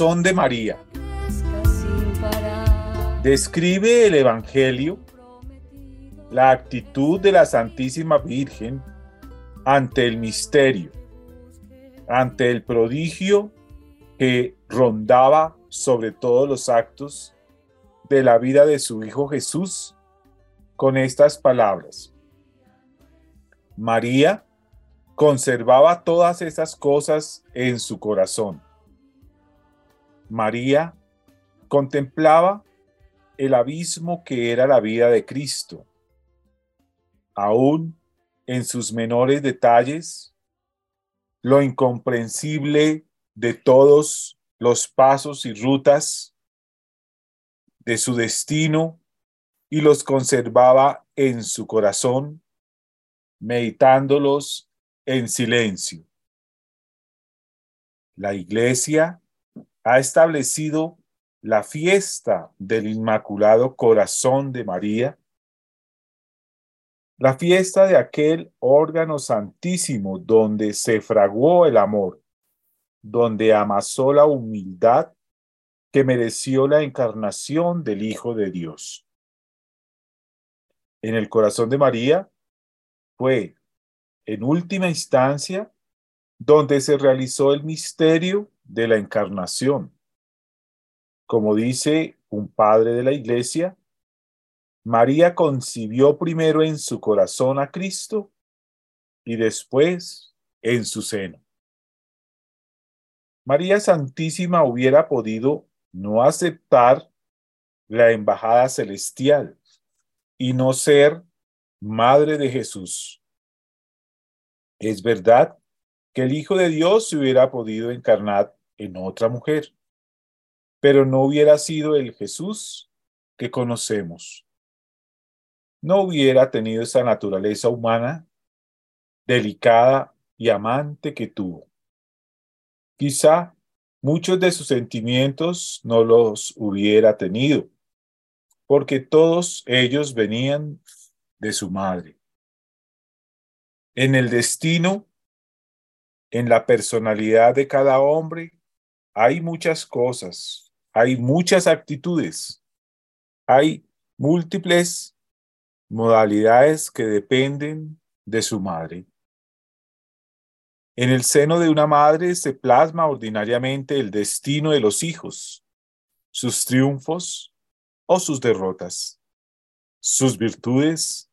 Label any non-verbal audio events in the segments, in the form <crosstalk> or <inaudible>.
de María. Describe el Evangelio la actitud de la Santísima Virgen ante el misterio, ante el prodigio que rondaba sobre todos los actos de la vida de su Hijo Jesús con estas palabras. María conservaba todas esas cosas en su corazón. María contemplaba el abismo que era la vida de Cristo. Aún en sus menores detalles, lo incomprensible de todos los pasos y rutas de su destino y los conservaba en su corazón, meditándolos en silencio. La iglesia ha establecido la fiesta del Inmaculado Corazón de María, la fiesta de aquel órgano santísimo donde se fraguó el amor, donde amasó la humildad que mereció la encarnación del Hijo de Dios. En el corazón de María fue, en última instancia, donde se realizó el misterio de la encarnación. Como dice un padre de la iglesia, María concibió primero en su corazón a Cristo y después en su seno. María Santísima hubiera podido no aceptar la embajada celestial y no ser madre de Jesús. Es verdad que el Hijo de Dios se hubiera podido encarnar en otra mujer, pero no hubiera sido el Jesús que conocemos. No hubiera tenido esa naturaleza humana delicada y amante que tuvo. Quizá muchos de sus sentimientos no los hubiera tenido, porque todos ellos venían de su madre. En el destino, en la personalidad de cada hombre, hay muchas cosas, hay muchas actitudes, hay múltiples modalidades que dependen de su madre. En el seno de una madre se plasma ordinariamente el destino de los hijos, sus triunfos o sus derrotas, sus virtudes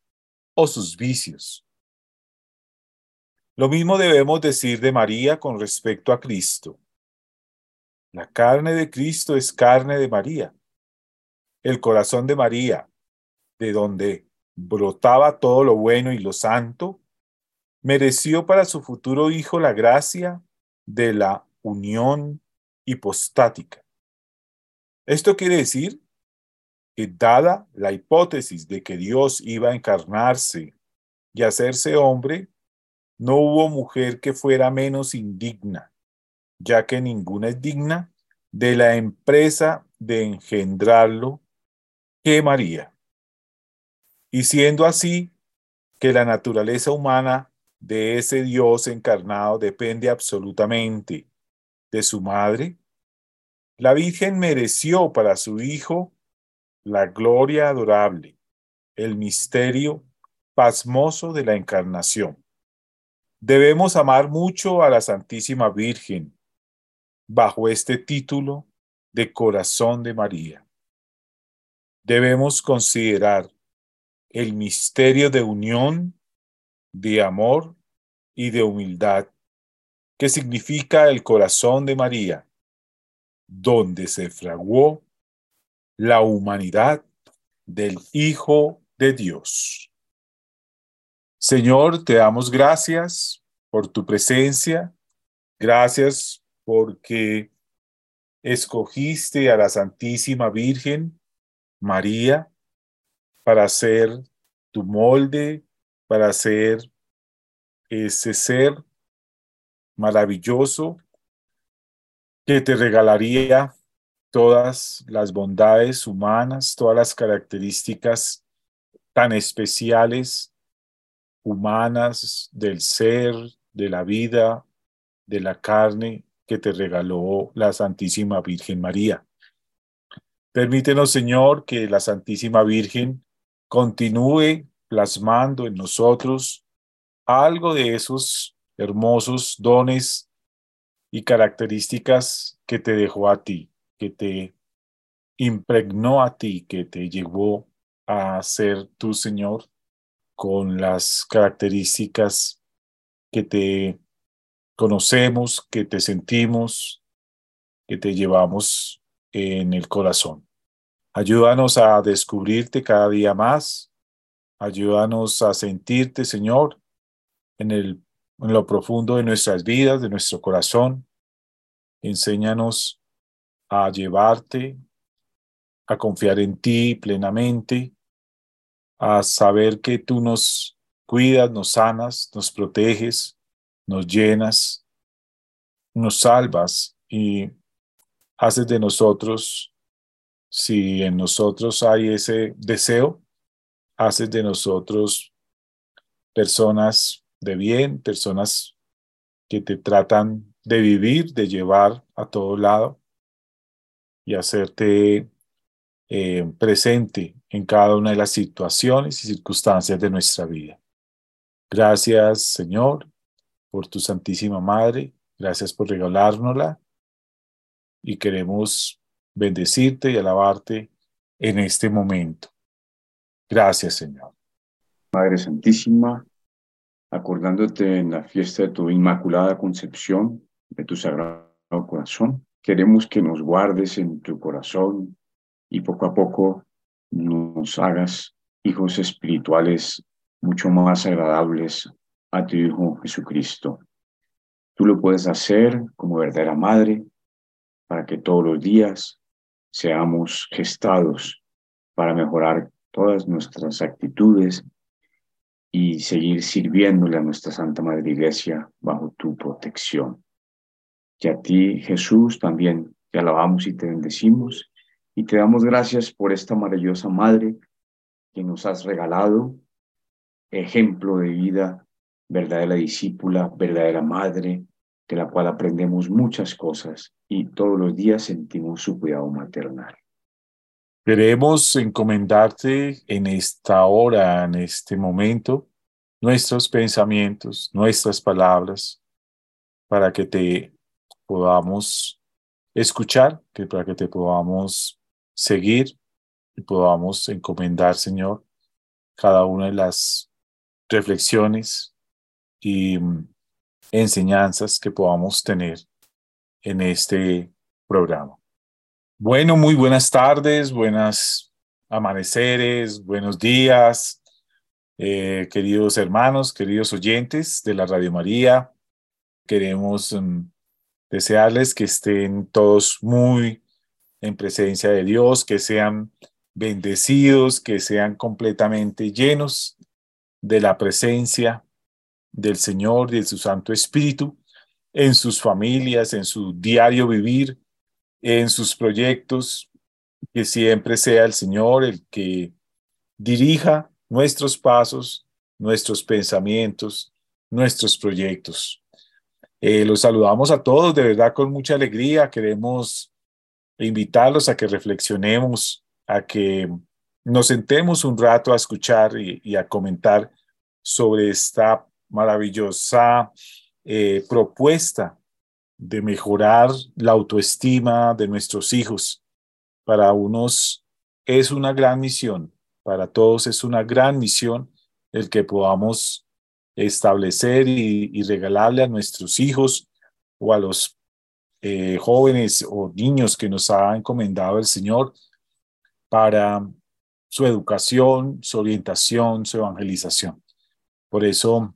o sus vicios. Lo mismo debemos decir de María con respecto a Cristo. La carne de Cristo es carne de María. El corazón de María, de donde brotaba todo lo bueno y lo santo, mereció para su futuro hijo la gracia de la unión hipostática. Esto quiere decir que dada la hipótesis de que Dios iba a encarnarse y hacerse hombre, no hubo mujer que fuera menos indigna, ya que ninguna es digna de la empresa de engendrarlo que María. Y siendo así que la naturaleza humana de ese Dios encarnado depende absolutamente de su madre, la Virgen mereció para su Hijo la gloria adorable, el misterio pasmoso de la encarnación. Debemos amar mucho a la Santísima Virgen bajo este título de Corazón de María. Debemos considerar el misterio de unión, de amor y de humildad que significa el corazón de María, donde se fraguó la humanidad del Hijo de Dios. Señor, te damos gracias por tu presencia, gracias porque escogiste a la Santísima Virgen María para ser tu molde, para ser ese ser maravilloso que te regalaría todas las bondades humanas, todas las características tan especiales humanas del ser, de la vida, de la carne que te regaló la Santísima Virgen María. Permítenos, Señor, que la Santísima Virgen continúe plasmando en nosotros algo de esos hermosos dones y características que te dejó a ti, que te impregnó a ti, que te llevó a ser tu Señor con las características que te conocemos, que te sentimos, que te llevamos en el corazón. Ayúdanos a descubrirte cada día más. Ayúdanos a sentirte, Señor, en, el, en lo profundo de nuestras vidas, de nuestro corazón. Enséñanos a llevarte, a confiar en ti plenamente, a saber que tú nos cuidas, nos sanas, nos proteges, nos llenas, nos salvas y haces de nosotros, si en nosotros hay ese deseo, haces de nosotros personas de bien, personas que te tratan de vivir, de llevar a todo lado y hacerte eh, presente en cada una de las situaciones y circunstancias de nuestra vida. Gracias, Señor, por tu Santísima Madre. Gracias por regalárnosla. Y queremos bendecirte y alabarte en este momento. Gracias, Señor. Madre Santísima, acordándote en la fiesta de tu Inmaculada Concepción, de tu Sagrado Corazón, queremos que nos guardes en tu corazón y poco a poco nos hagas hijos espirituales mucho más agradables a tu Hijo Jesucristo. Tú lo puedes hacer como verdadera madre para que todos los días seamos gestados para mejorar todas nuestras actitudes y seguir sirviéndole a nuestra Santa Madre Iglesia bajo tu protección. Y a ti, Jesús, también te alabamos y te bendecimos y te damos gracias por esta maravillosa Madre que nos has regalado, ejemplo de vida, verdadera discípula, verdadera Madre, de la cual aprendemos muchas cosas y todos los días sentimos su cuidado maternal. Queremos encomendarte en esta hora, en este momento, nuestros pensamientos, nuestras palabras, para que te podamos escuchar, que para que te podamos seguir y podamos encomendar, Señor, cada una de las reflexiones y mm, enseñanzas que podamos tener en este programa. Bueno, muy buenas tardes, buenas amaneceres, buenos días, eh, queridos hermanos, queridos oyentes de la Radio María. Queremos mm, desearles que estén todos muy en presencia de Dios, que sean bendecidos, que sean completamente llenos de la presencia del Señor y de su Santo Espíritu en sus familias, en su diario vivir, en sus proyectos, que siempre sea el Señor el que dirija nuestros pasos, nuestros pensamientos, nuestros proyectos. Eh, los saludamos a todos de verdad con mucha alegría. Queremos invitarlos a que reflexionemos, a que nos sentemos un rato a escuchar y, a comentar sobre esta maravillosa eh, propuesta de mejorar la autoestima de nuestros hijos. Para unos es una gran misión, para todos es una gran misión el que podamos establecer y, regalarle a nuestros hijos o a los eh, jóvenes o niños que nos ha encomendado el Señor para su educación, su orientación, su evangelización. Por eso,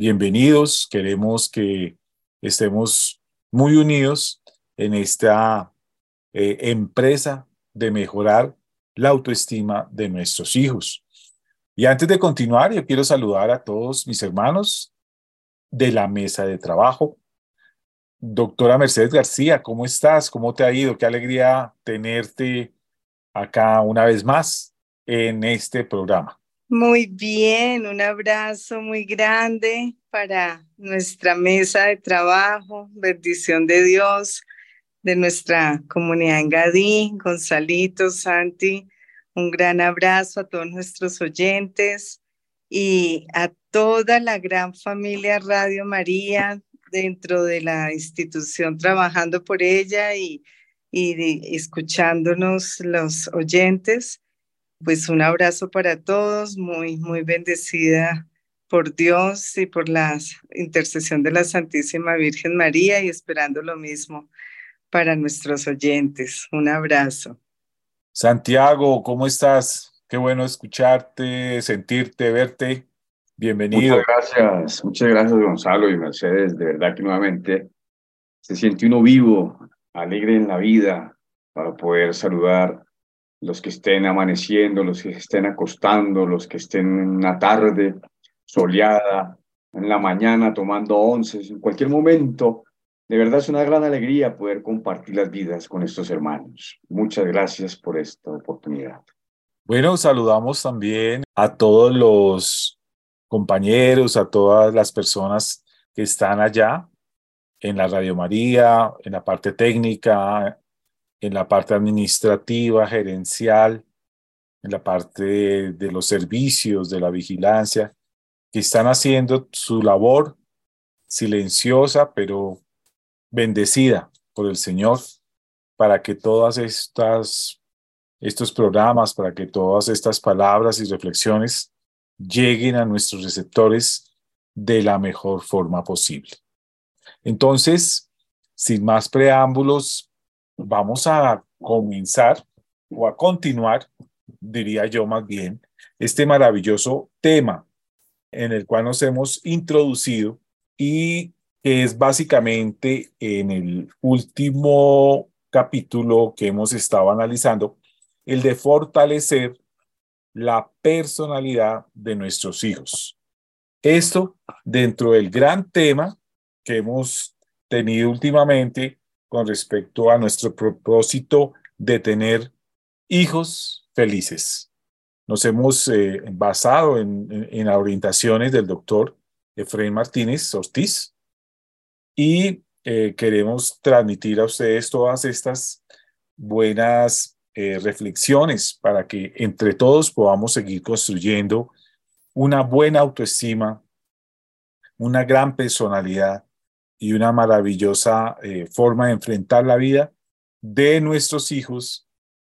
bienvenidos, queremos que estemos muy unidos en esta eh, empresa de mejorar la autoestima de nuestros hijos. Y antes de continuar, yo quiero saludar a todos mis hermanos de la mesa de trabajo, Doctora Mercedes García, ¿cómo estás? ¿Cómo te ha ido? Qué alegría tenerte acá una vez más en este programa. Muy bien, un abrazo muy grande para nuestra mesa de trabajo, bendición de Dios, de nuestra comunidad en Gadí, Gonzalito, Santi, un gran abrazo a todos nuestros oyentes y a toda la gran familia Radio María dentro de la institución trabajando por ella y, y escuchándonos los oyentes pues un abrazo para todos, muy, muy bendecida por Dios y por la intercesión de la Santísima Virgen María y esperando lo mismo para nuestros oyentes. Un abrazo. Santiago, ¿cómo estás? Qué bueno escucharte, sentirte, verte. Bienvenido. Muchas gracias, muchas gracias Gonzalo y Mercedes. De verdad que nuevamente se siente uno vivo, alegre en la vida para poder saludar los que estén amaneciendo, los que estén acostando, los que estén en una tarde soleada, en la mañana tomando once, en cualquier momento. De verdad es una gran alegría poder compartir las vidas con estos hermanos. Muchas gracias por esta oportunidad. Bueno, saludamos también a todos los compañeros, a todas las personas que están allá en la Radio María, en la parte técnica, en la parte administrativa, gerencial, en la parte de, los servicios, de la vigilancia, que están haciendo su labor silenciosa, pero bendecida por el Señor, para que todas estas, estos programas, para que todas estas palabras y reflexiones lleguen a nuestros receptores de la mejor forma posible. Entonces, sin más preámbulos, vamos a comenzar o a continuar, diría yo más bien, este maravilloso tema en el cual nos hemos introducido y que es básicamente en el último capítulo que hemos estado analizando, el de fortalecer la personalidad de nuestros hijos. Esto dentro del gran tema que hemos tenido últimamente con respecto a nuestro propósito de tener hijos felices. Nos hemos eh, basado en, en, orientaciones del doctor Efraín Martínez Ortiz y eh, queremos transmitir a ustedes todas estas buenas eh, reflexiones para que entre todos podamos seguir construyendo una buena autoestima, una gran personalidad y una maravillosa eh, forma de enfrentar la vida de nuestros hijos,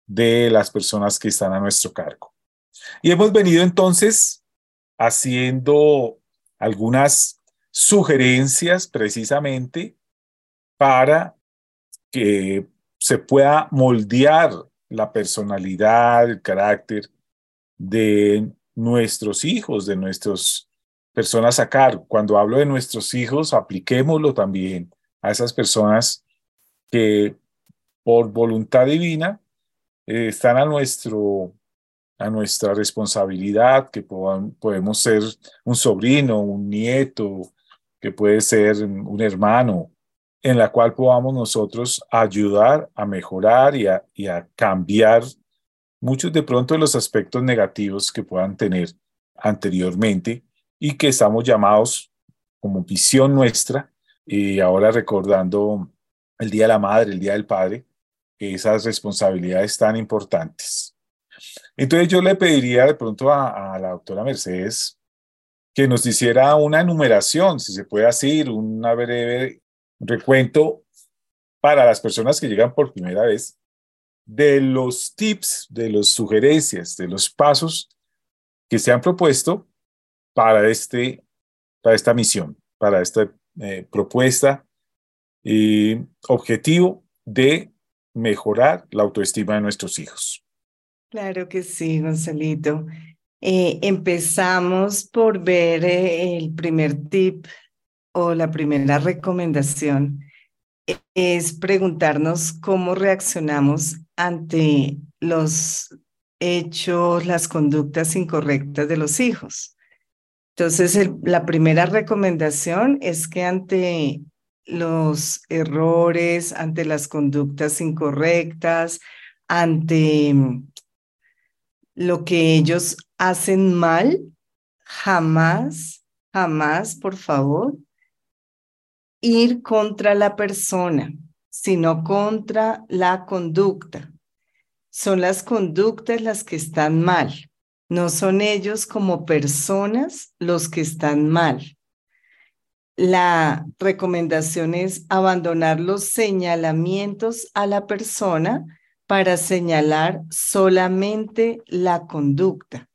de las personas que están a nuestro cargo. Y hemos venido entonces haciendo algunas sugerencias precisamente para que se pueda moldear la personalidad, el carácter de nuestros hijos, de nuestros personas sacar. Cuando hablo de nuestros hijos, apliquémoslo también a esas personas que por voluntad divina eh, están a, nuestro, a nuestra responsabilidad, que podemos ser un sobrino, un nieto, que puede ser un hermano, en la cual podamos nosotros ayudar a mejorar y a, y a cambiar muchos de pronto los aspectos negativos que puedan tener anteriormente y que estamos llamados como visión nuestra, y ahora recordando el Día de la Madre, el Día del Padre, esas responsabilidades tan importantes. Entonces yo le pediría de pronto a, a la doctora Mercedes que nos hiciera una enumeración, si se puede hacer, una breve recuento para las personas que llegan por primera vez de los tips, de las sugerencias, de los pasos que se han propuesto para, este, para esta misión, para esta eh, propuesta y objetivo de mejorar la autoestima de nuestros hijos. Claro que sí, Gonzalito. Eh, empezamos por ver eh, el primer tip o la primera recomendación es preguntarnos cómo reaccionamos ante los hechos, las conductas incorrectas de los hijos. Entonces, la primera recomendación es que ante los errores, ante las conductas incorrectas, ante lo que ellos hacen mal, jamás, jamás, por favor, ir contra la persona, sino contra la conducta. Son las conductas las que están mal, no son ellos como personas los que están mal. La recomendación es abandonar los señalamientos a la persona para señalar solamente la conducta,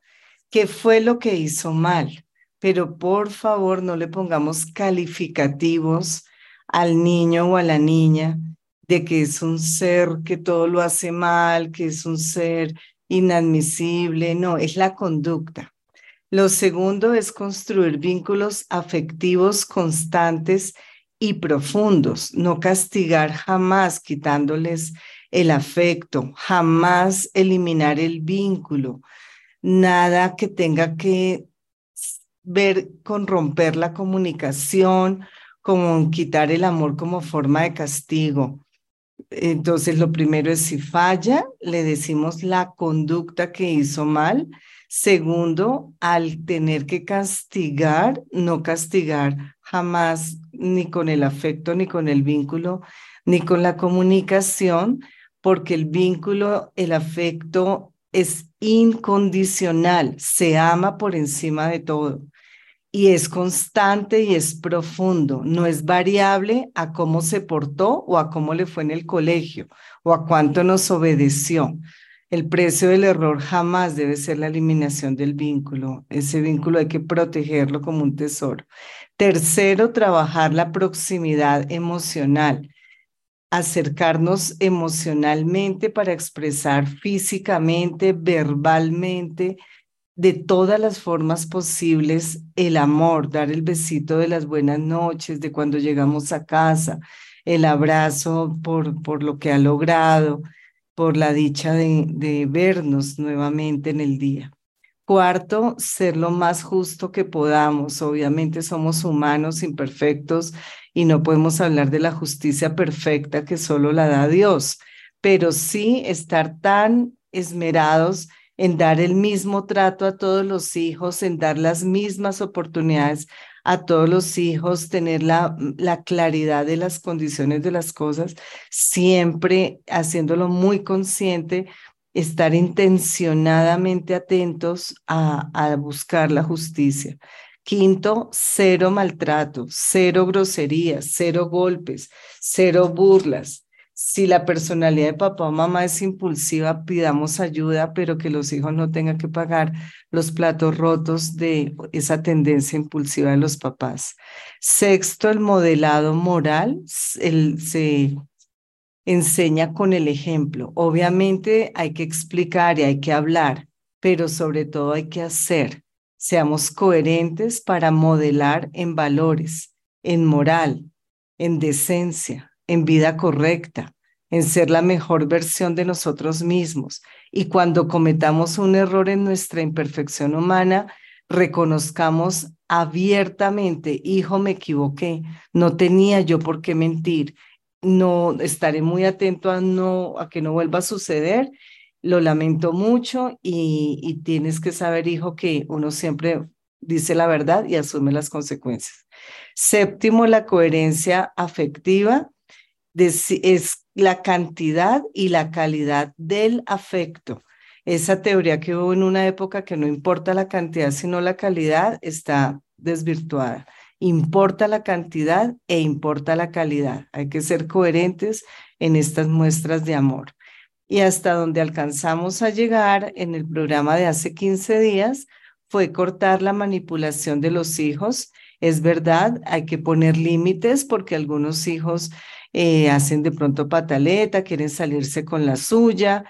que fue lo que hizo mal. Pero por favor no le pongamos calificativos al niño o a la niña de que es un ser que todo lo hace mal, que es un ser inadmisible. No, es la conducta. Lo segundo es construir vínculos afectivos constantes y profundos, no castigar jamás quitándoles el afecto, jamás eliminar el vínculo, nada que tenga que ver con romper la comunicación, como quitar el amor como forma de castigo. Entonces, lo primero es si falla, le decimos la conducta que hizo mal. Segundo, al tener que castigar, no castigar jamás ni con el afecto, ni con el vínculo, ni con la comunicación, porque el vínculo, el afecto es incondicional, se ama por encima de todo y es constante y es profundo, no es variable a cómo se portó o a cómo le fue en el colegio o a cuánto nos obedeció. El precio del error jamás debe ser la eliminación del vínculo. Ese vínculo hay que protegerlo como un tesoro. Tercero, trabajar la proximidad emocional acercarnos emocionalmente para expresar físicamente, verbalmente, de todas las formas posibles el amor, dar el besito de las buenas noches, de cuando llegamos a casa, el abrazo por, por lo que ha logrado, por la dicha de, de vernos nuevamente en el día. Cuarto, ser lo más justo que podamos. Obviamente somos humanos imperfectos y no podemos hablar de la justicia perfecta que solo la da Dios, pero sí estar tan esmerados en dar el mismo trato a todos los hijos, en dar las mismas oportunidades a todos los hijos, tener la, la claridad de las condiciones de las cosas, siempre haciéndolo muy consciente, estar intencionadamente atentos a buscar la justicia. Quinto, cero maltrato, cero groserías, cero golpes, cero burlas. Si la personalidad de papá o mamá es impulsiva, pidamos ayuda, pero que los hijos no tengan que pagar los platos rotos de esa tendencia impulsiva de los papás. Sexto, el modelado moral se enseña con el ejemplo. Obviamente hay que explicar y hay que hablar, pero sobre todo hay que hacer. Seamos coherentes para modelar en valores, en moral, en decencia, en vida correcta, en ser la mejor versión de nosotros mismos. Y cuando cometamos un error en nuestra imperfección humana, reconozcamos abiertamente, hijo, me equivoqué, no tenía yo por qué mentir, no estaré muy atento a no a que no vuelva a suceder lo lamento mucho y, tienes que saber, hijo, que uno siempre dice la verdad y asume las consecuencias. Séptimo, la coherencia afectiva es la cantidad y la calidad del afecto. Esa teoría que hubo en una época que no importa la cantidad sino la calidad está desvirtuada. Importa la cantidad e importa la calidad. Hay que ser coherentes en estas muestras de amor y hasta donde alcanzamos a llegar en el programa de hace 15 días fue cortar la manipulación de los hijos. Es verdad, hay que poner límites porque algunos hijos eh, hacen de pronto pataleta, quieren salirse con la suya,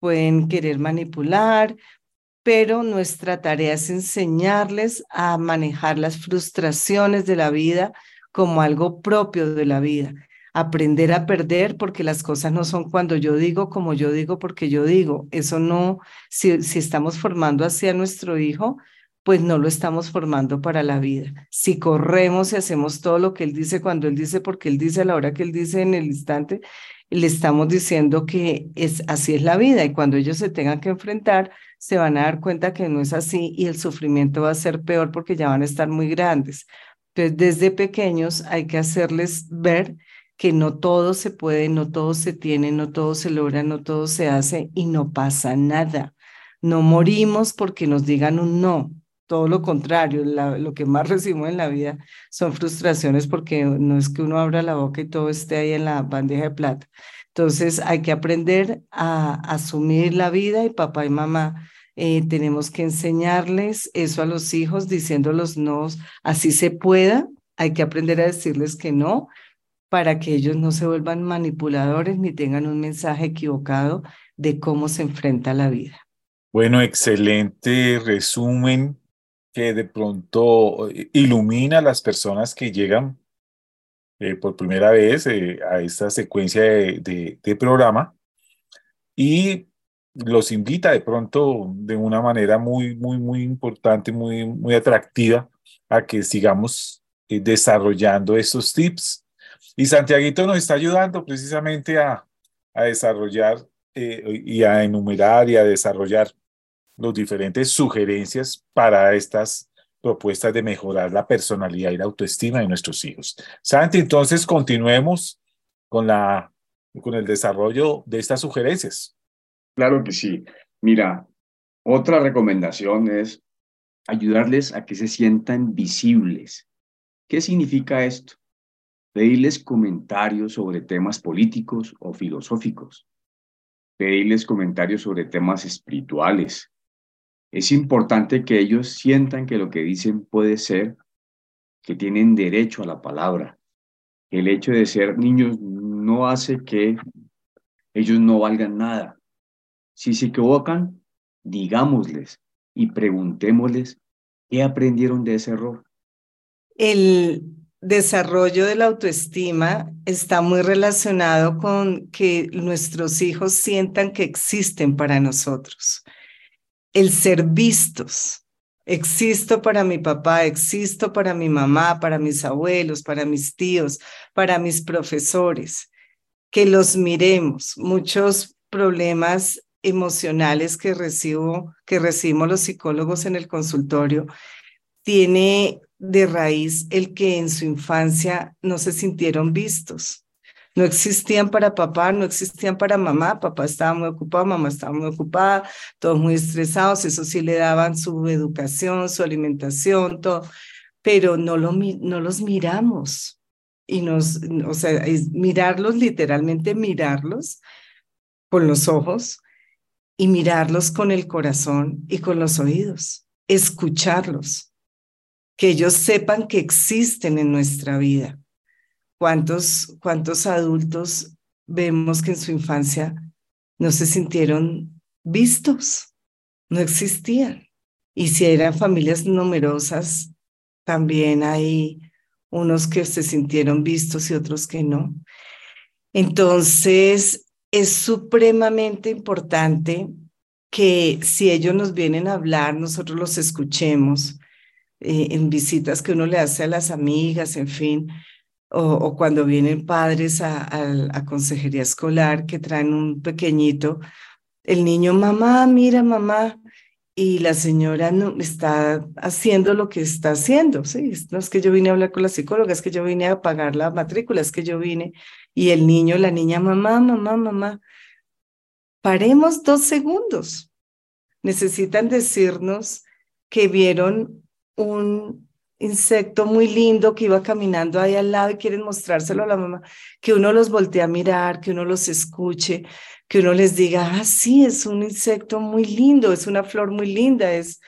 pueden querer manipular, pero nuestra tarea es enseñarles a manejar las frustraciones de la vida como algo propio de la vida aprender a perder porque las cosas no son cuando yo digo, como yo digo, porque yo digo. Eso no, si, si estamos formando así a nuestro hijo, pues no lo estamos formando para la vida. Si corremos y hacemos todo lo que Él dice cuando Él dice, porque Él dice a la hora que Él dice en el instante, le estamos diciendo que es así es la vida y cuando ellos se tengan que enfrentar, se van a dar cuenta que no es así y el sufrimiento va a ser peor porque ya van a estar muy grandes. Entonces, desde pequeños hay que hacerles ver que no todo se puede, no todo se tiene, no todo se logra, no todo se hace y no pasa nada. No morimos porque nos digan un no, todo lo contrario, lo que más <laughs> recibimos en la vida son frustraciones porque no es que uno abra la boca y todo esté ahí en la bandeja de plata. Entonces hay que aprender a asumir la vida y papá y mamá eh, tenemos que enseñarles eso a los hijos diciendo los no, así se pueda, hay que aprender a decirles que no para que ellos no se vuelvan manipuladores ni tengan un mensaje equivocado de cómo se enfrenta la vida. Bueno, excelente resumen que de pronto eh, ilumina a las personas que llegan eh, por primera vez eh, a esta secuencia de, de, programa y los invita de pronto de una manera muy, muy, muy importante, muy, muy atractiva a que sigamos desarrollando estos tips. Y Santiaguito nos está ayudando precisamente a, a desarrollar y a enumerar y a desarrollar los diferentes sugerencias para estas propuestas de mejorar la personalidad y la autoestima de nuestros hijos. Santi, entonces continuemos con, la, con el desarrollo de estas sugerencias. Claro que sí. Mira, otra recomendación es ayudarles a que se sientan visibles. ¿Qué significa esto? Pedirles comentarios sobre temas políticos o filosóficos. Pedirles comentarios sobre temas espirituales, es importante que ellos sientan que lo que dicen puede ser, que tienen derecho a la palabra. El hecho de ser niños no hace que ellos no valgan nada. Si se equivocan, digámosles y preguntémosles qué aprendieron de ese error. El desarrollo de la autoestima está muy relacionado con que nuestros hijos sientan que existen para nosotros el ser vistos. Existo para mi papá, existo para mi mamá, para mis abuelos, para mis tíos, para mis profesores. Que los miremos. Muchos problemas emocionales que recibo, que recibimos los psicólogos en el consultorio, tiene de raíz el que en su infancia no se sintieron vistos no existían para papá, no existían para mamá, papá estaba muy ocupado, mamá estaba muy ocupada, todos muy estresados, eso sí le daban su educación, su alimentación, todo, pero no, lo, no los miramos. Y nos, o sea, es mirarlos, literalmente mirarlos con los ojos y mirarlos con el corazón y con los oídos, escucharlos, que ellos sepan que existen en nuestra vida ¿Cuántos, adultos vemos que en su infancia no se sintieron vistos? No existían. Y si eran familias numerosas, también hay unos que se sintieron vistos y otros que no. Entonces, es supremamente importante que si ellos nos vienen a hablar, nosotros los escuchemos eh, en visitas que uno le hace a las amigas, en fin, o, cuando vienen padres a, a, consejería escolar que traen un pequeñito, el niño, mamá, mira, mamá, y la señora no está haciendo lo que está haciendo, ¿sí? No es que yo vine a hablar con la psicóloga, es que yo vine a pagar la matrícula, es que yo vine, y el niño, la niña, mamá, mamá, mamá, paremos dos segundos. Necesitan decirnos que vieron un insecto muy lindo que iba caminando ahí al lado y quieren mostrárselo a la mamá, que uno los voltee a mirar, que uno los escuche, que uno les diga, ah, sí, es un insecto muy lindo, es una flor muy linda, es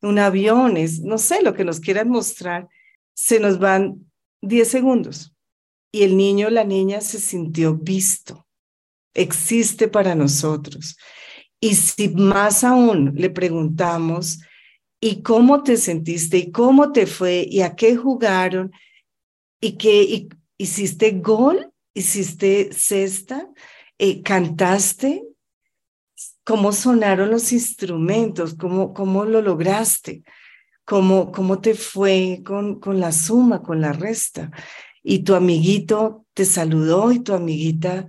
un avión, es, no sé, lo que nos quieran mostrar, se nos van 10 segundos y el niño o la niña se sintió visto, existe para nosotros. Y si más aún le preguntamos, y cómo te sentiste y cómo te fue y a qué jugaron y qué hiciste gol, hiciste cesta, eh, cantaste, cómo sonaron los instrumentos, cómo, cómo lo lograste, cómo, cómo te fue con, con la suma, con la resta. Y tu amiguito te saludó y tu amiguita,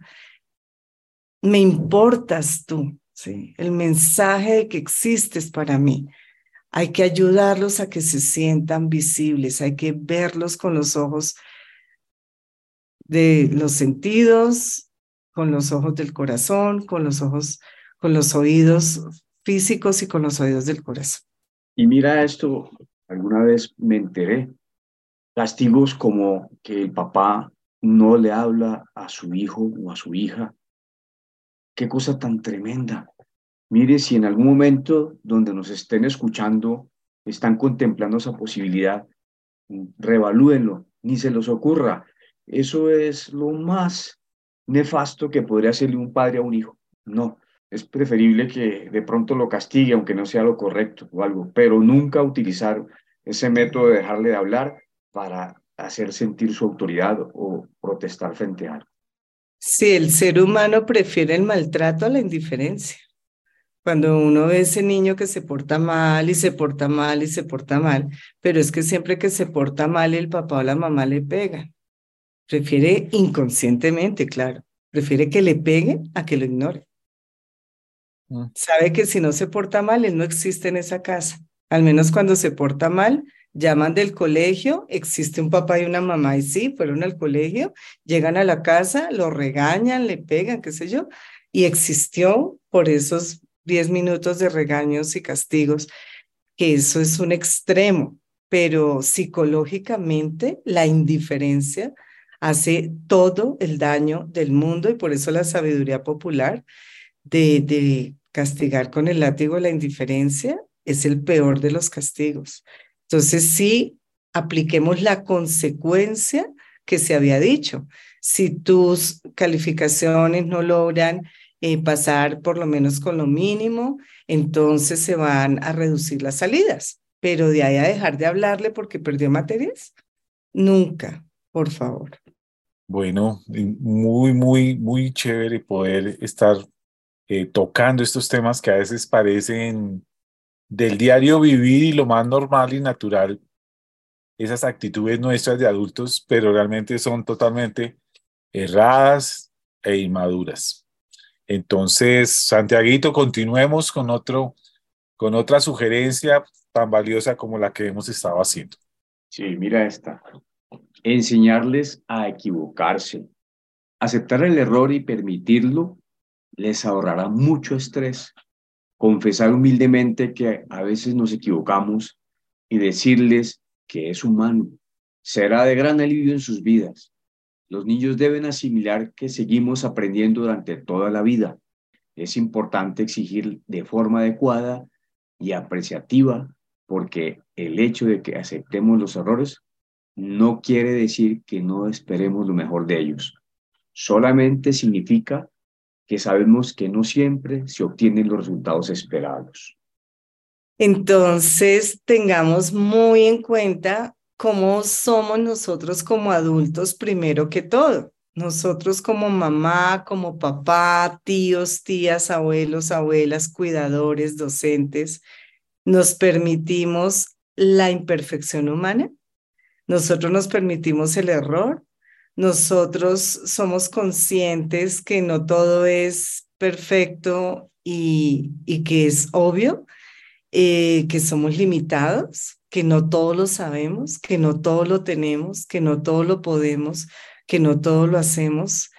me importas tú, ¿sí? El mensaje de que existes para mí. Hay que ayudarlos a que se sientan visibles, hay que verlos con los ojos de los sentidos, con los ojos del corazón, con los ojos, con los oídos físicos y con los oídos del corazón. Y mira esto, alguna vez me enteré, castigos como que el papá no le habla a su hijo o a su hija. Qué cosa tan tremenda. Mire, si en algún momento donde nos estén escuchando están contemplando esa posibilidad, revalúenlo, ni se los ocurra. Eso es lo más nefasto que podría hacerle un padre a un hijo. No, es preferible que de pronto lo castigue, aunque no sea lo correcto o algo, pero nunca utilizar ese método de dejarle de hablar para hacer sentir su autoridad o protestar frente a algo. Sí, el ser humano prefiere el maltrato a la indiferencia. Cuando uno ve ese niño que se porta mal y se porta mal y se porta mal, pero es que siempre que se porta mal el papá o la mamá le pegan. Prefiere inconscientemente, claro, prefiere que le pegue a que lo ignore. Mm. Sabe que si no se porta mal, él no existe en esa casa. Al menos cuando se porta mal, llaman del colegio, existe un papá y una mamá, y sí, fueron al colegio, llegan a la casa, lo regañan, le pegan, qué sé yo, y existió por esos 10 minutos de regaños y castigos, que eso es un extremo, pero psicológicamente la indiferencia hace todo el daño del mundo y por eso la sabiduría popular de, de castigar con el látigo la indiferencia es el peor de los castigos. Entonces, sí, apliquemos la consecuencia que se había dicho. Si tus calificaciones no logran pasar por lo menos con lo mínimo, entonces se van a reducir las salidas. Pero de ahí a dejar de hablarle porque perdió materias, nunca, por favor. Bueno, muy, muy, muy chévere poder estar eh, tocando estos temas que a veces parecen del diario vivir y lo más normal y natural, esas actitudes nuestras de adultos, pero realmente son totalmente erradas e inmaduras. Entonces, Santiaguito, continuemos con, otro, con otra sugerencia tan valiosa como la que hemos estado haciendo. Sí, mira esta enseñarles a equivocarse. Aceptar el error y permitirlo les ahorrará mucho estrés. Confesar humildemente que a veces nos equivocamos y decirles que es humano será de gran alivio en sus vidas. Los niños deben asimilar que seguimos aprendiendo durante toda la vida. Es importante exigir de forma adecuada y apreciativa porque el hecho de que aceptemos los errores no quiere decir que no esperemos lo mejor de ellos. Solamente significa que sabemos que no siempre se obtienen los resultados esperados. Entonces, tengamos muy en cuenta cómo somos nosotros como adultos primero que todo. Nosotros como mamá, como papá, tíos, tías, abuelos, abuelas, cuidadores, docentes, nos permitimos la imperfección humana. Nosotros nos permitimos el error, nosotros somos conscientes que no todo es perfecto y, y que es obvio, eh, que somos limitados, que no todo lo sabemos, que no todo lo tenemos, que no todo lo podemos, que no todo lo hacemos.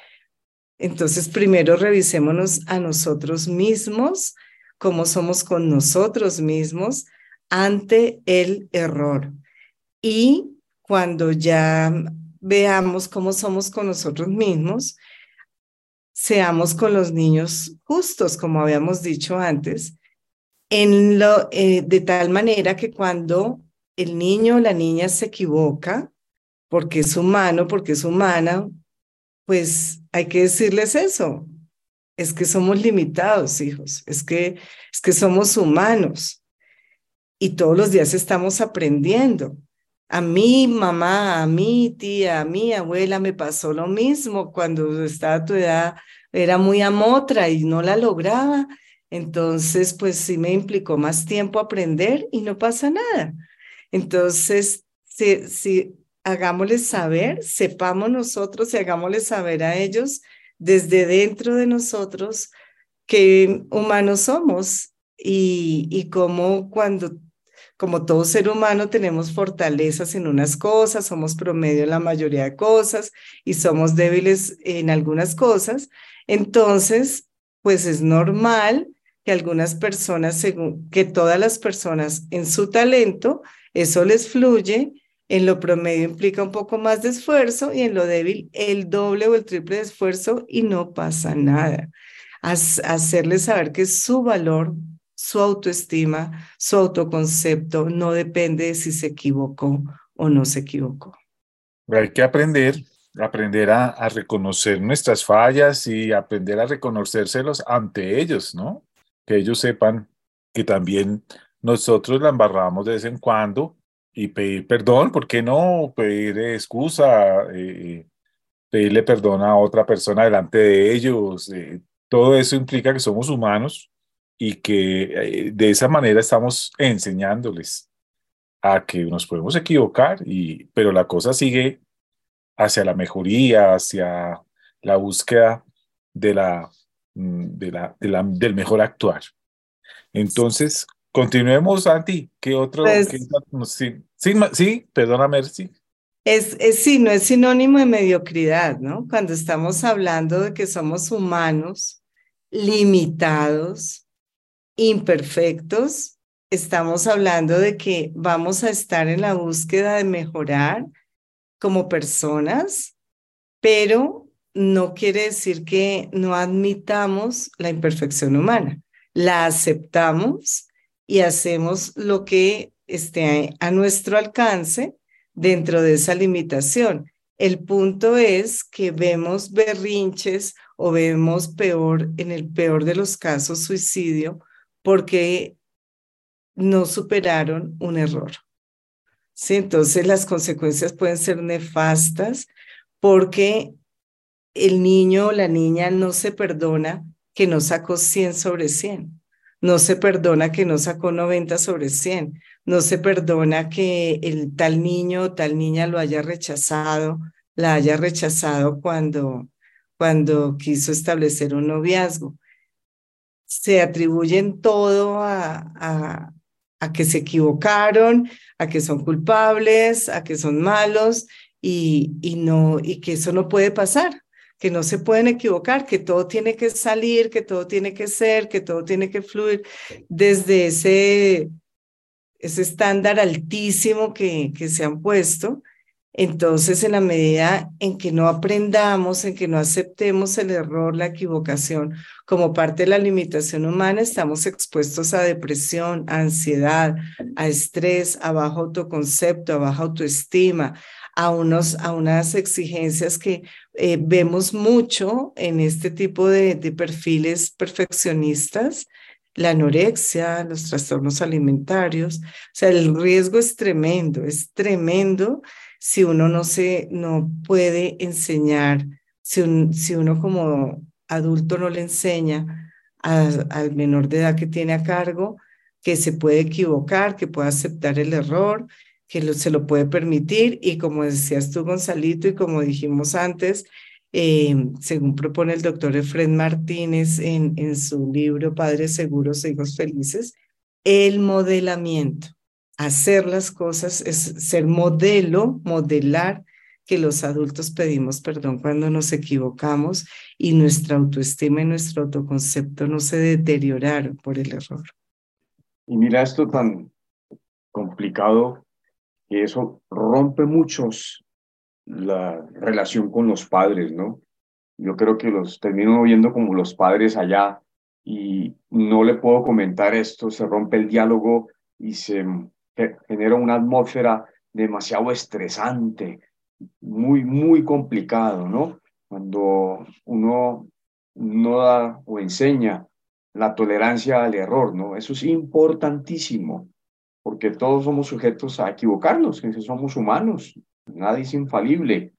Entonces, primero revisémonos a nosotros mismos, cómo somos con nosotros mismos ante el error. Y cuando ya veamos cómo somos con nosotros mismos, seamos con los niños justos, como habíamos dicho antes, en lo, eh, de tal manera que cuando el niño o la niña se equivoca, porque es humano, porque es humana, pues hay que decirles eso. Es que somos limitados, hijos, es que, es que somos humanos y todos los días estamos aprendiendo. A mi mamá, a mi tía, a mi abuela me pasó lo mismo cuando estaba a tu edad, era muy amotra y no la lograba. Entonces, pues sí me implicó más tiempo aprender y no pasa nada. Entonces, si, si hagámosles saber, sepamos nosotros y hagámosles saber a ellos desde dentro de nosotros que humanos somos y, y cómo cuando como todo ser humano tenemos fortalezas en unas cosas, somos promedio en la mayoría de cosas y somos débiles en algunas cosas, entonces, pues es normal que algunas personas, según que todas las personas en su talento, eso les fluye, en lo promedio implica un poco más de esfuerzo y en lo débil el doble o el triple de esfuerzo y no pasa nada. hacerles saber que su valor su autoestima, su autoconcepto no depende de si se equivocó o no se equivocó. Hay que aprender, aprender a, a reconocer nuestras fallas y aprender a reconocérselos ante ellos, ¿no? Que ellos sepan que también nosotros la embarramos de vez en cuando y pedir perdón, ¿por qué no? Pedir excusa, eh, pedirle perdón a otra persona delante de ellos. Eh, todo eso implica que somos humanos y que eh, de esa manera estamos enseñándoles a que nos podemos equivocar, y, pero la cosa sigue hacia la mejoría, hacia la búsqueda de la, mm, de la, del mejor actuar. Entonces, continuemos, Santi. ¿Qué otro? Pues sí, sí, sí, perdóname, sí. Es, es, sí, no es sinónimo de mediocridad, ¿no? Cuando estamos hablando de que somos humanos, limitados, imperfectos, estamos hablando de que vamos a estar en la búsqueda de mejorar como personas, pero no quiere decir que no admitamos la imperfección humana. La aceptamos y hacemos lo que esté a nuestro alcance dentro de esa limitación. El punto es que vemos berrinches o vemos peor, en el peor de los casos, suicidio porque no superaron un error. ¿Sí? Entonces las consecuencias pueden ser nefastas porque el niño o la niña no se perdona que no sacó 100 sobre 100, no se perdona que no sacó 90 sobre 100, no se perdona que el tal niño o tal niña lo haya rechazado, la haya rechazado cuando, cuando quiso establecer un noviazgo. Se atribuyen todo a, a, a, que se equivocaron, a que son culpables, a que son malos y, y, no, y que eso no puede pasar, que no se pueden equivocar, que todo tiene que salir, que todo tiene que ser, que todo tiene que fluir desde ese, ese estándar altísimo que, que se han puesto. Entonces, en la medida en que no aprendamos, en que no aceptemos el error, la equivocación como parte de la limitación humana, estamos expuestos a depresión, a ansiedad, a estrés, a bajo autoconcepto, a baja autoestima, a, unos, a unas exigencias que eh, vemos mucho en este tipo de, perfiles perfeccionistas la anorexia, los trastornos alimentarios. O sea, el riesgo es tremendo, es tremendo si uno no se, no puede enseñar, si, si uno como adulto no le enseña al menor de edad que tiene a cargo que se puede equivocar, que puede aceptar el error, que se lo puede permitir y como decías tú, Gonzalito, y como dijimos antes, eh, según propone el doctor Efred Martínez en, en su libro Padres Seguros Hijos Felices, el modelamiento hacer las cosas, es ser modelo, modelar que los adultos pedimos perdón cuando nos equivocamos y nuestra autoestima y nuestro autoconcepto no se deterioraron por el error. Y mira esto tan complicado que eso rompe muchos la relación con los padres, ¿no? Yo creo que los termino viendo como los padres allá y no le puedo comentar esto, se rompe el diálogo y se genera una atmósfera demasiado estresante, muy, muy complicado, ¿no? Cuando uno no da o enseña la tolerancia al error, ¿no? Eso es importantísimo, porque todos somos sujetos a equivocarnos, que somos humanos, nadie es infalible,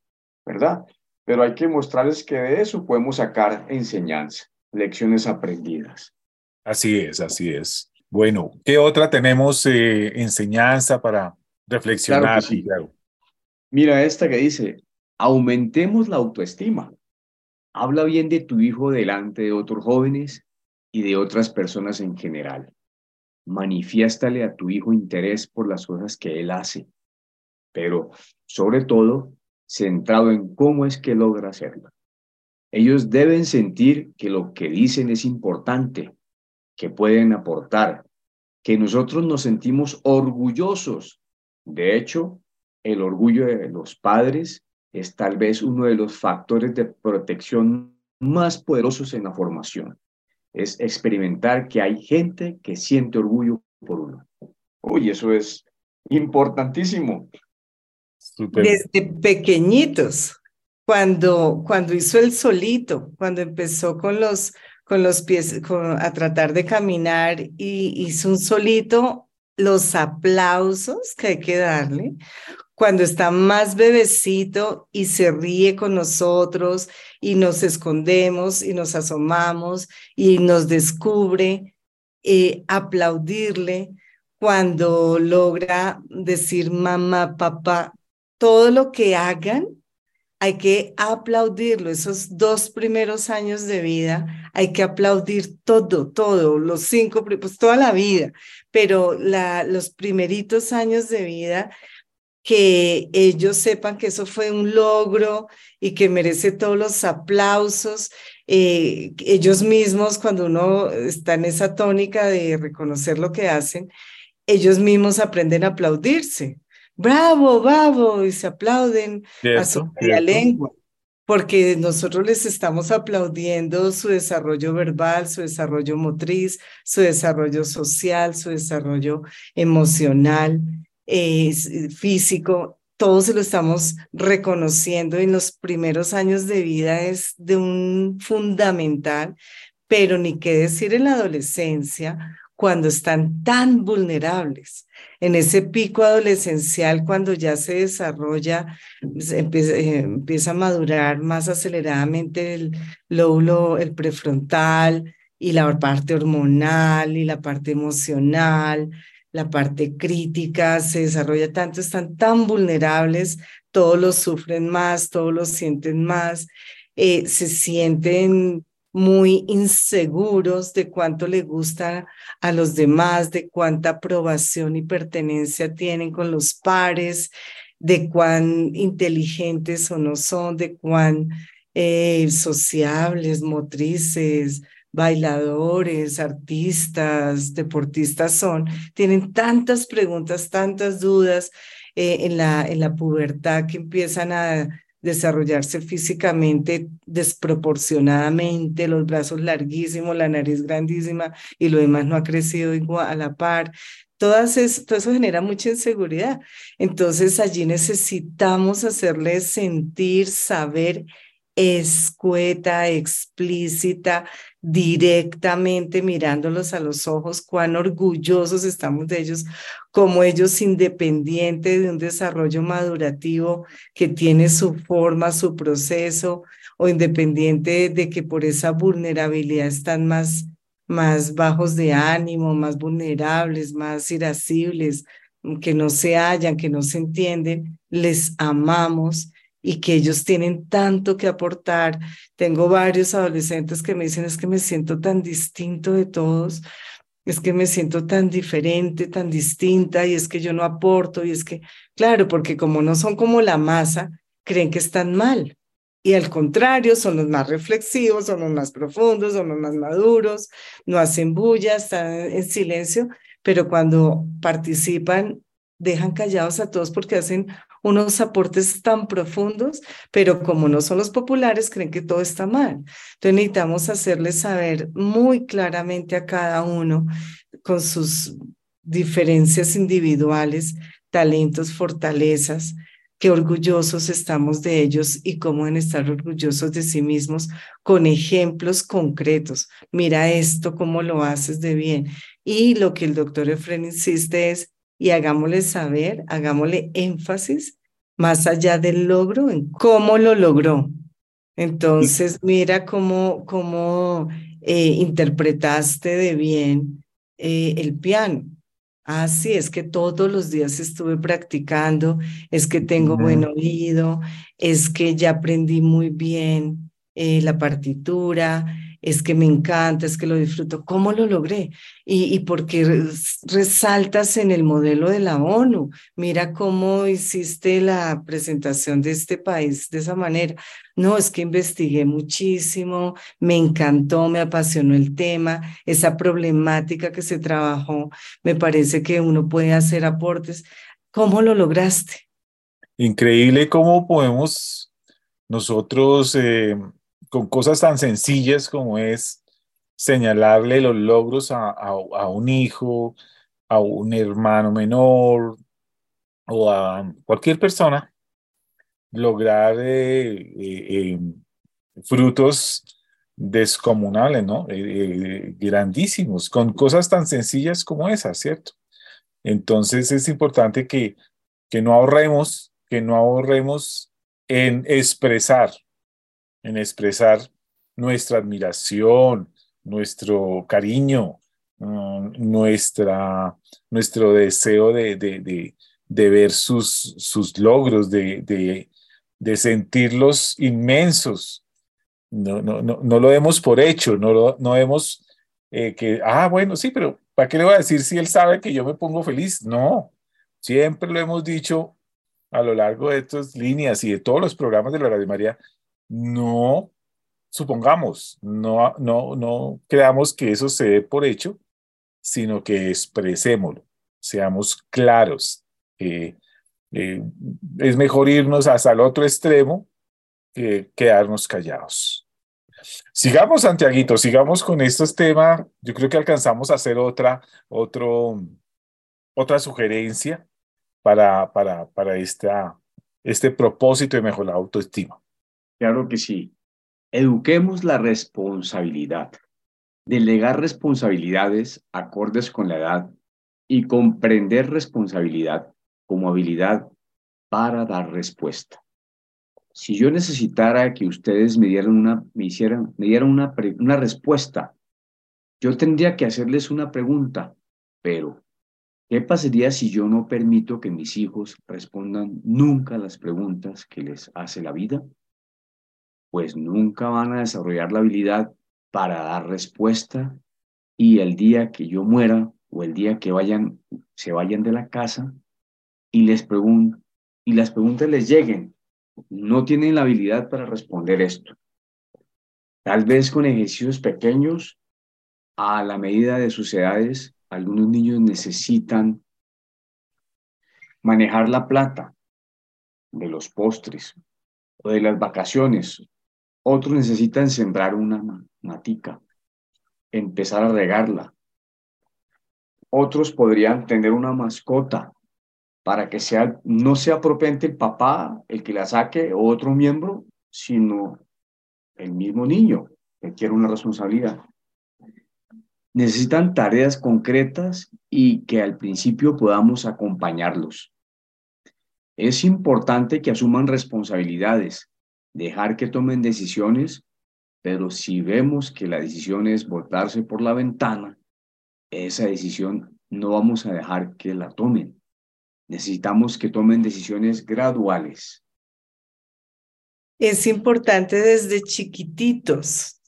¿verdad? Pero hay que mostrarles que de eso podemos sacar enseñanza, lecciones aprendidas. Así es, así es. Bueno, ¿qué otra tenemos eh, enseñanza para, reflexionar, Claro sí. Santiago. Mira esta que dice, aumentemos la autoestima. Habla bien de tu hijo delante de otros jóvenes y de otras personas en general. Manifiéstale a tu hijo interés por las cosas que él hace, pero sobre todo centrado en cómo es que logra hacerlo. Ellos deben sentir que lo que dicen es importante, que pueden aportar, que nosotros nos sentimos orgullosos. De hecho, el orgullo de los padres es tal vez uno de los factores de protección más poderosos en la formación. Es experimentar que hay gente que siente orgullo por uno. Uy, eso es importantísimo. Desde pequeñitos, cuando, cuando hizo el solito, cuando empezó con los, con los pies con- a tratar de caminar y hizo un solito, los aplausos que hay que darle, cuando está más bebecito y se ríe con nosotros y nos escondemos y nos asomamos y nos descubre, eh, aplaudirle cuando logra decir mamá, papá, todo lo que hagan, hay que aplaudirlo. Esos dos primeros años de vida, hay que aplaudir todo, todo, los cinco, pues toda la vida, pero los primeritos años de vida, que ellos sepan que eso fue un logro y que merece todos los aplausos. eh, ellos mismos, cuando uno está en esa tónica de reconocer lo que hacen, ellos mismos aprenden a aplaudirse. Bravo, bravo, y se aplauden a su ¿Cierto? ¿Cierto? lengua, porque nosotros les estamos aplaudiendo su desarrollo verbal, su desarrollo motriz, su desarrollo social, su desarrollo emocional, eh, físico, todo se lo estamos reconociendo en los primeros años de vida es de un fundamental, pero ni qué decir en la adolescencia cuando están tan vulnerables. En ese pico adolescencial, cuando ya se desarrolla, empieza, eh, empieza a madurar más aceleradamente el lóbulo, el prefrontal y la parte hormonal y la parte emocional, la parte crítica, se desarrolla tanto, están tan vulnerables, todos los sufren más, todos los sienten más, eh, se sienten muy inseguros de cuánto le gusta a los demás, de cuánta aprobación y pertenencia tienen con los pares, de cuán inteligentes o no son, de cuán eh, sociables, motrices, bailadores, artistas, deportistas son. Tienen tantas preguntas, tantas dudas eh, en, la, en la pubertad que empiezan a desarrollarse físicamente desproporcionadamente, los brazos larguísimos, la nariz grandísima y lo demás no ha crecido igual a la par. Todo eso genera mucha inseguridad. Entonces allí necesitamos hacerles sentir, saber escueta, explícita, directamente mirándolos a los ojos, cuán orgullosos estamos de ellos, como ellos independientes de un desarrollo madurativo que tiene su forma, su proceso, o independiente de que por esa vulnerabilidad están más, más bajos de ánimo, más vulnerables, más irascibles, que no se hallan, que no se entienden, les amamos y que ellos tienen tanto que aportar. Tengo varios adolescentes que me dicen, es que me siento tan distinto de todos, es que me siento tan diferente, tan distinta, y es que yo no aporto, y es que, claro, porque como no son como la masa, creen que están mal. Y al contrario, son los más reflexivos, son los más profundos, son los más maduros, no hacen bulla, están en silencio, pero cuando participan, dejan callados a todos porque hacen unos aportes tan profundos, pero como no son los populares, creen que todo está mal. Entonces necesitamos hacerles saber muy claramente a cada uno con sus diferencias individuales, talentos, fortalezas, qué orgullosos estamos de ellos y cómo deben estar orgullosos de sí mismos con ejemplos concretos. Mira esto, cómo lo haces de bien. Y lo que el doctor Efren insiste es, y hagámosle saber, hagámosle énfasis más allá del logro en cómo lo logró. Entonces, mira cómo, cómo eh, interpretaste de bien eh, el piano. Ah, sí, es que todos los días estuve practicando, es que tengo buen oído, es que ya aprendí muy bien eh, la partitura, es que me encanta, es que lo disfruto. ¿Cómo lo logré? Y, porque resaltas en el modelo de la ONU. Mira cómo hiciste la presentación de este país de esa manera. No, es que investigué muchísimo, me encantó, me apasionó el tema, esa problemática que se trabajó, me parece que uno puede hacer aportes. ¿Cómo lo lograste? Increíble cómo podemos nosotros eh, con cosas tan sencillas como es señalarle los logros a, a, un hijo, a un hermano menor o a cualquier persona, lograr eh, eh, eh, frutos descomunales, ¿no? grandísimos, con cosas tan sencillas como esas, ¿cierto? Entonces es importante que, que no ahorremos, que no ahorremos en expresar en expresar nuestra admiración, nuestro cariño, mm, nuestra, nuestro deseo de, de, de, ver sus, sus logros, de, de, sentirlos inmensos. No, no, no, no lo demos por hecho, no, lo, no vemos eh, que, ah, bueno, sí, pero ¿para qué le voy a decir si él sabe que yo me pongo feliz? No, siempre lo hemos dicho a lo largo de estas líneas y de todos los programas de la Radio María, no supongamos, no, no, no creamos que eso se dé por hecho, sino que expresémoslo, seamos claros. Eh, es mejor irnos hasta el otro extremo que quedarnos callados. Sigamos, Santiaguito, sigamos con estos temas. Yo creo que alcanzamos a hacer otra, otra sugerencia para, para, para este propósito de mejorar la autoestima. Claro que sí. Eduquemos la responsabilidad. Delegar responsabilidades acordes con la edad y comprender responsabilidad como habilidad para dar respuesta. Si yo necesitara que ustedes me dieran una, me hicieran, me dieran una, una respuesta, yo tendría que hacerles una pregunta, pero ¿qué pasaría si yo no permito que mis hijos respondan nunca las preguntas que les hace la vida? Pues nunca van a desarrollar la habilidad para dar respuesta y el día que yo muera o el día que vayan, se vayan de la casa y les pregunto y las preguntas les lleguen, no tienen la habilidad para responder esto. Tal vez con ejercicios pequeños, a la medida de sus edades, algunos niños necesitan manejar la plata de los postres o de las vacaciones otros necesitan sembrar una matica, empezar a regarla. Otros podrían tener una mascota para que sea, no sea propiamente el papá el que la saque o otro miembro, sino el mismo niño que quiere una responsabilidad. Necesitan tareas concretas y que al principio podamos acompañarlos. Es importante que asuman responsabilidades, dejar que tomen decisiones, pero si vemos que la decisión es botarse por la ventana, esa decisión no vamos a dejar que la tomen. Necesitamos que tomen decisiones graduales. Es importante desde chiquititos.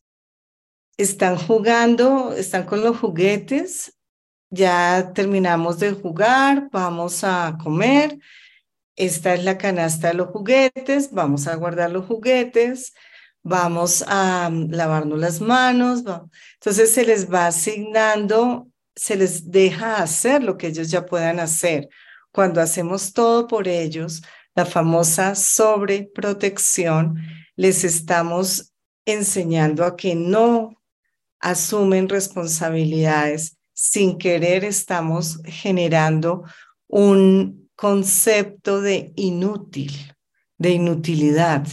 Están jugando, están con los juguetes, ya terminamos de jugar, vamos a comer, esta es la canasta de los juguetes, vamos a guardar los juguetes, vamos a mm, lavarnos las manos. Entonces se les va asignando, se les deja hacer lo que ellos ya puedan hacer. Cuando hacemos todo por ellos, la famosa sobreprotección, les estamos enseñando a que no asumen responsabilidades. Sin querer estamos generando un concepto de inútil, de inutilidad.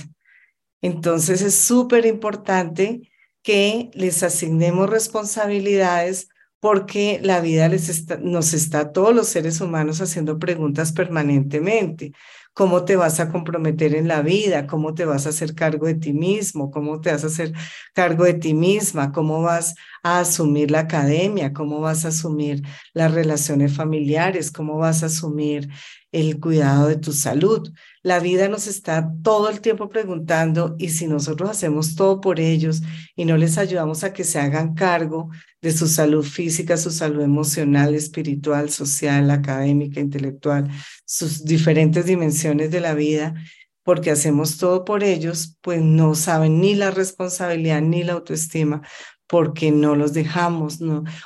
Entonces es súper importante que les asignemos responsabilidades porque la vida les está, nos está a todos los seres humanos haciendo preguntas permanentemente. Cómo te vas a comprometer en la vida, cómo te vas a hacer cargo de ti mismo, cómo te vas a hacer cargo de ti misma, cómo vas a asumir la academia, cómo vas a asumir las relaciones familiares, cómo vas a asumir el cuidado de tu salud. La vida nos está todo el tiempo preguntando y si nosotros hacemos todo por ellos y no les ayudamos a que se hagan cargo de su salud física, su salud emocional, espiritual, social, académica, intelectual, sus diferentes dimensiones de la vida, porque hacemos todo por ellos, pues no saben ni la responsabilidad ni la autoestima, porque no los dejamos.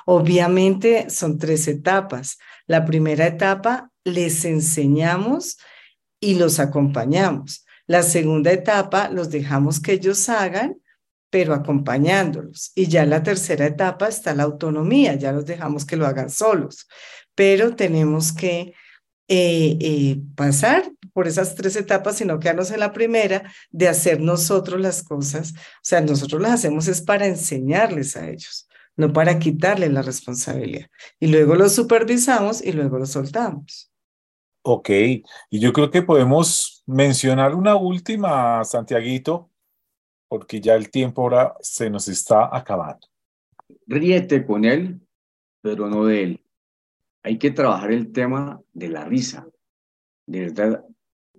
Obviamente son tres etapas. La primera etapa, les enseñamos y los acompañamos. La segunda etapa, los dejamos que ellos hagan, pero acompañándolos. Y ya la tercera etapa está la autonomía, ya los dejamos que lo hagan solos, pero tenemos que eh, eh, pasar por esas tres etapas, sino quedarnos en la primera de hacer nosotros las cosas. O sea, nosotros las hacemos es para enseñarles a ellos, no para quitarles la responsabilidad. Y luego los supervisamos y luego los soltamos. Ok, y yo creo que podemos mencionar una última, Santiaguito, porque ya el tiempo ahora se nos está acabando. Ríete con él, pero no de él. Hay que trabajar el tema de la risa. De verdad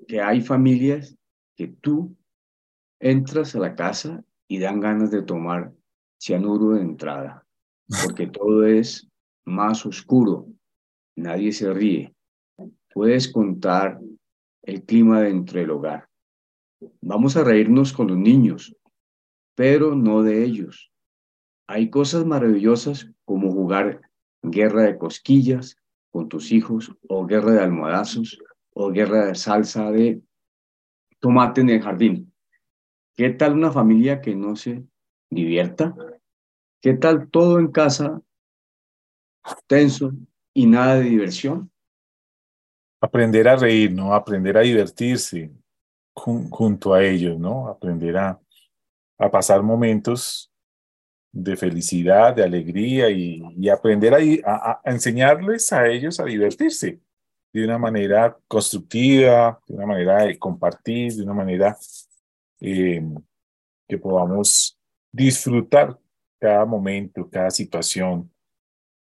que hay familias que tú entras a la casa y dan ganas de tomar cianuro de entrada, porque todo es más oscuro. Nadie se ríe puedes contar el clima dentro del hogar. Vamos a reírnos con los niños, pero no de ellos. Hay cosas maravillosas como jugar guerra de cosquillas con tus hijos o guerra de almohadazos o guerra de salsa de tomate en el jardín. ¿Qué tal una familia que no se divierta? ¿Qué tal todo en casa tenso y nada de diversión? aprender a reír, ¿no? Aprender a divertirse junto a ellos, ¿no? Aprender a, pasar momentos de felicidad, de alegría y, aprender a, a, enseñarles a ellos a divertirse de una manera constructiva, de una manera de compartir, de una manera eh, que podamos disfrutar cada momento, cada situación,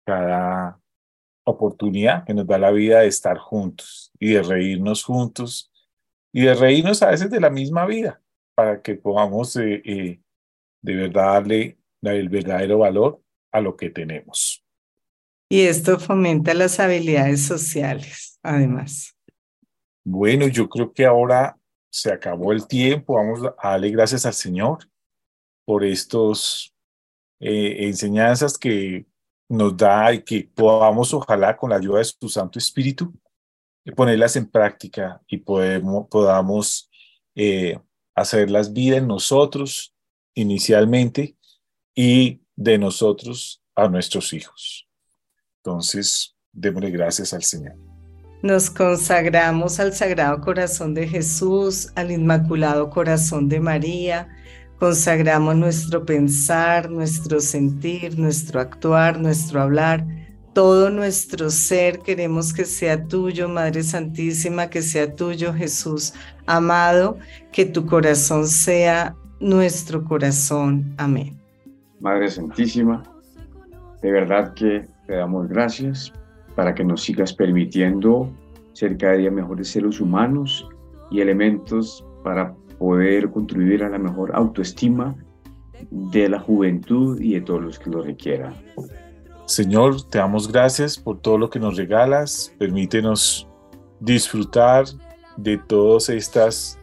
cada oportunidad que nos da la vida de estar juntos y de reírnos juntos y de reírnos a veces de la misma vida para que podamos eh, eh, de verdad darle el verdadero valor a lo que tenemos. Y esto fomenta las habilidades sociales, además. Bueno, yo creo que ahora se acabó el tiempo. Vamos a darle gracias al Señor por estos eh, enseñanzas que nos da y que podamos, ojalá, con la ayuda de su Santo Espíritu, ponerlas en práctica y podemos, podamos eh, hacerlas vida en nosotros inicialmente y de nosotros a nuestros hijos. Entonces, démosle gracias al Señor. Nos consagramos al Sagrado Corazón de Jesús, al Inmaculado Corazón de María, Consagramos nuestro pensar, nuestro sentir, nuestro actuar, nuestro hablar, todo nuestro ser. Queremos que sea tuyo, Madre Santísima, que sea tuyo, Jesús amado, que tu corazón sea nuestro corazón. Amén. Madre Santísima, de verdad que te damos gracias para que nos sigas permitiendo ser cada día mejores seres humanos y elementos para poder contribuir a la mejor autoestima de la juventud y de todos los que lo requieran. Señor, te damos gracias por todo lo que nos regalas. Permítenos disfrutar de todas estas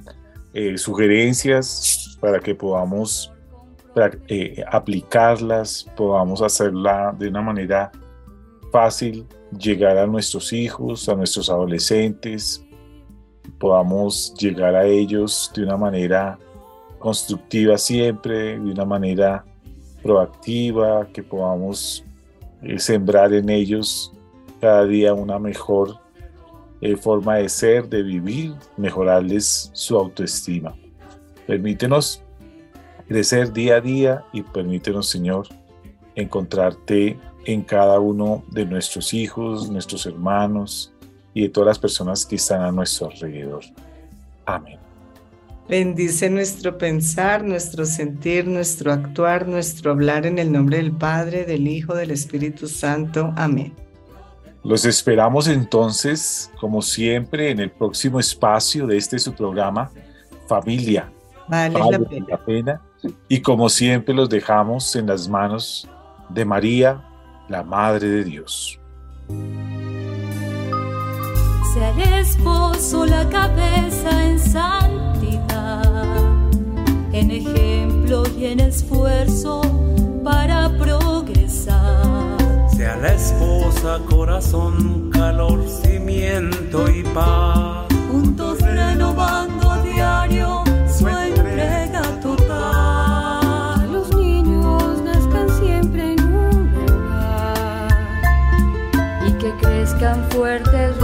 eh, sugerencias para que podamos eh, aplicarlas, podamos hacerla de una manera fácil, llegar a nuestros hijos, a nuestros adolescentes, podamos llegar a ellos de una manera constructiva siempre, de una manera proactiva, que podamos eh, sembrar en ellos cada día una mejor eh, forma de ser, de vivir, mejorarles su autoestima. Permítenos crecer día a día y permítenos, Señor, encontrarte en cada uno de nuestros hijos, nuestros hermanos, y de todas las personas que están a nuestro alrededor. Amén. Bendice nuestro pensar, nuestro sentir, nuestro actuar, nuestro hablar en el nombre del Padre, del Hijo, del Espíritu Santo. Amén. Los esperamos entonces, como siempre, en el próximo espacio de este su programa, Familia. Vale, Vale la pena. la pena. Y como siempre los dejamos en las manos de María, la Madre de Dios. Sea el esposo la cabeza en santidad, en ejemplo y en esfuerzo para progresar. Sea la esposa corazón, calor, cimiento y paz. juntos renovando a diario su entrega total. Los niños nazcan siempre en un hogar y que crezcan fuertes